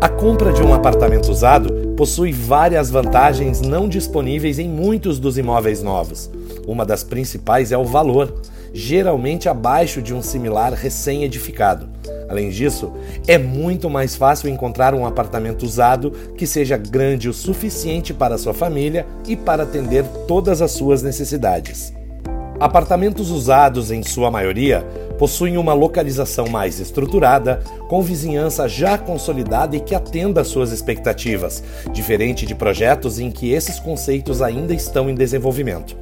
A compra de um apartamento usado possui várias vantagens não disponíveis em muitos dos imóveis novos. Uma das principais é o valor, geralmente abaixo de um similar recém-edificado. Além disso, é muito mais fácil encontrar um apartamento usado que seja grande o suficiente para sua família e para atender todas as suas necessidades. Apartamentos usados, em sua maioria, possuem uma localização mais estruturada, com vizinhança já consolidada e que atenda às suas expectativas, diferente de projetos em que esses conceitos ainda estão em desenvolvimento.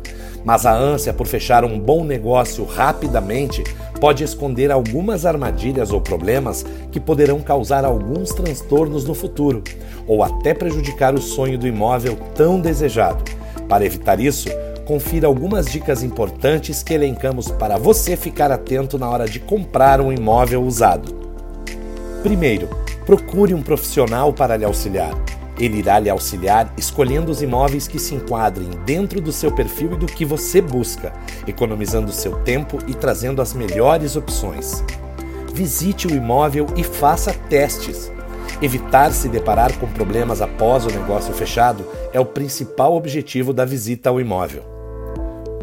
Mas a ânsia por fechar um bom negócio rapidamente pode esconder algumas armadilhas ou problemas que poderão causar alguns transtornos no futuro, ou até prejudicar o sonho do imóvel tão desejado. Para evitar isso, confira algumas dicas importantes que elencamos para você ficar atento na hora de comprar um imóvel usado. Primeiro, procure um profissional para lhe auxiliar. Ele irá lhe auxiliar escolhendo os imóveis que se enquadrem dentro do seu perfil e do que você busca, economizando seu tempo e trazendo as melhores opções. Visite o imóvel e faça testes. Evitar se deparar com problemas após o negócio fechado é o principal objetivo da visita ao imóvel.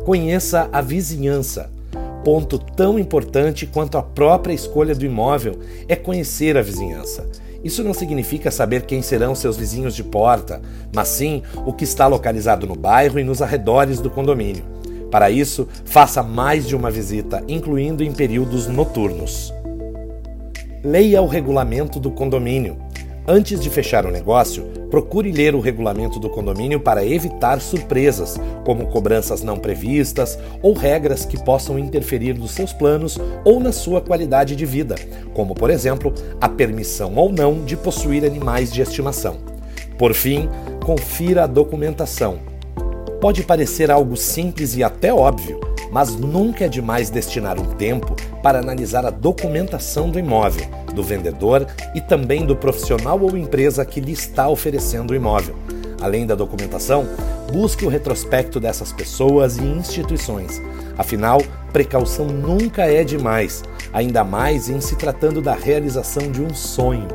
Conheça a vizinhança. Ponto tão importante quanto a própria escolha do imóvel é conhecer a vizinhança. Isso não significa saber quem serão seus vizinhos de porta, mas sim o que está localizado no bairro e nos arredores do condomínio. Para isso, faça mais de uma visita, incluindo em períodos noturnos. Leia o regulamento do condomínio. Antes de fechar o negócio, procure ler o regulamento do condomínio para evitar surpresas, como cobranças não previstas ou regras que possam interferir nos seus planos ou na sua qualidade de vida, como, por exemplo, a permissão ou não de possuir animais de estimação. Por fim, confira a documentação. Pode parecer algo simples e até óbvio, mas nunca é demais destinar um tempo para analisar a documentação do imóvel, do vendedor e também do profissional ou empresa que lhe está oferecendo o imóvel. Além da documentação, busque o retrospecto dessas pessoas e instituições. Afinal, precaução nunca é demais, ainda mais em se tratando da realização de um sonho.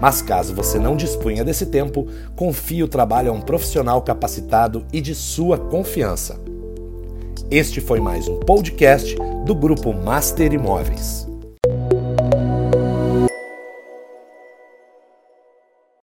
Mas caso você não disponha desse tempo, confie o trabalho a um profissional capacitado e de sua confiança. Este foi mais um podcast do Grupo Master Imóveis.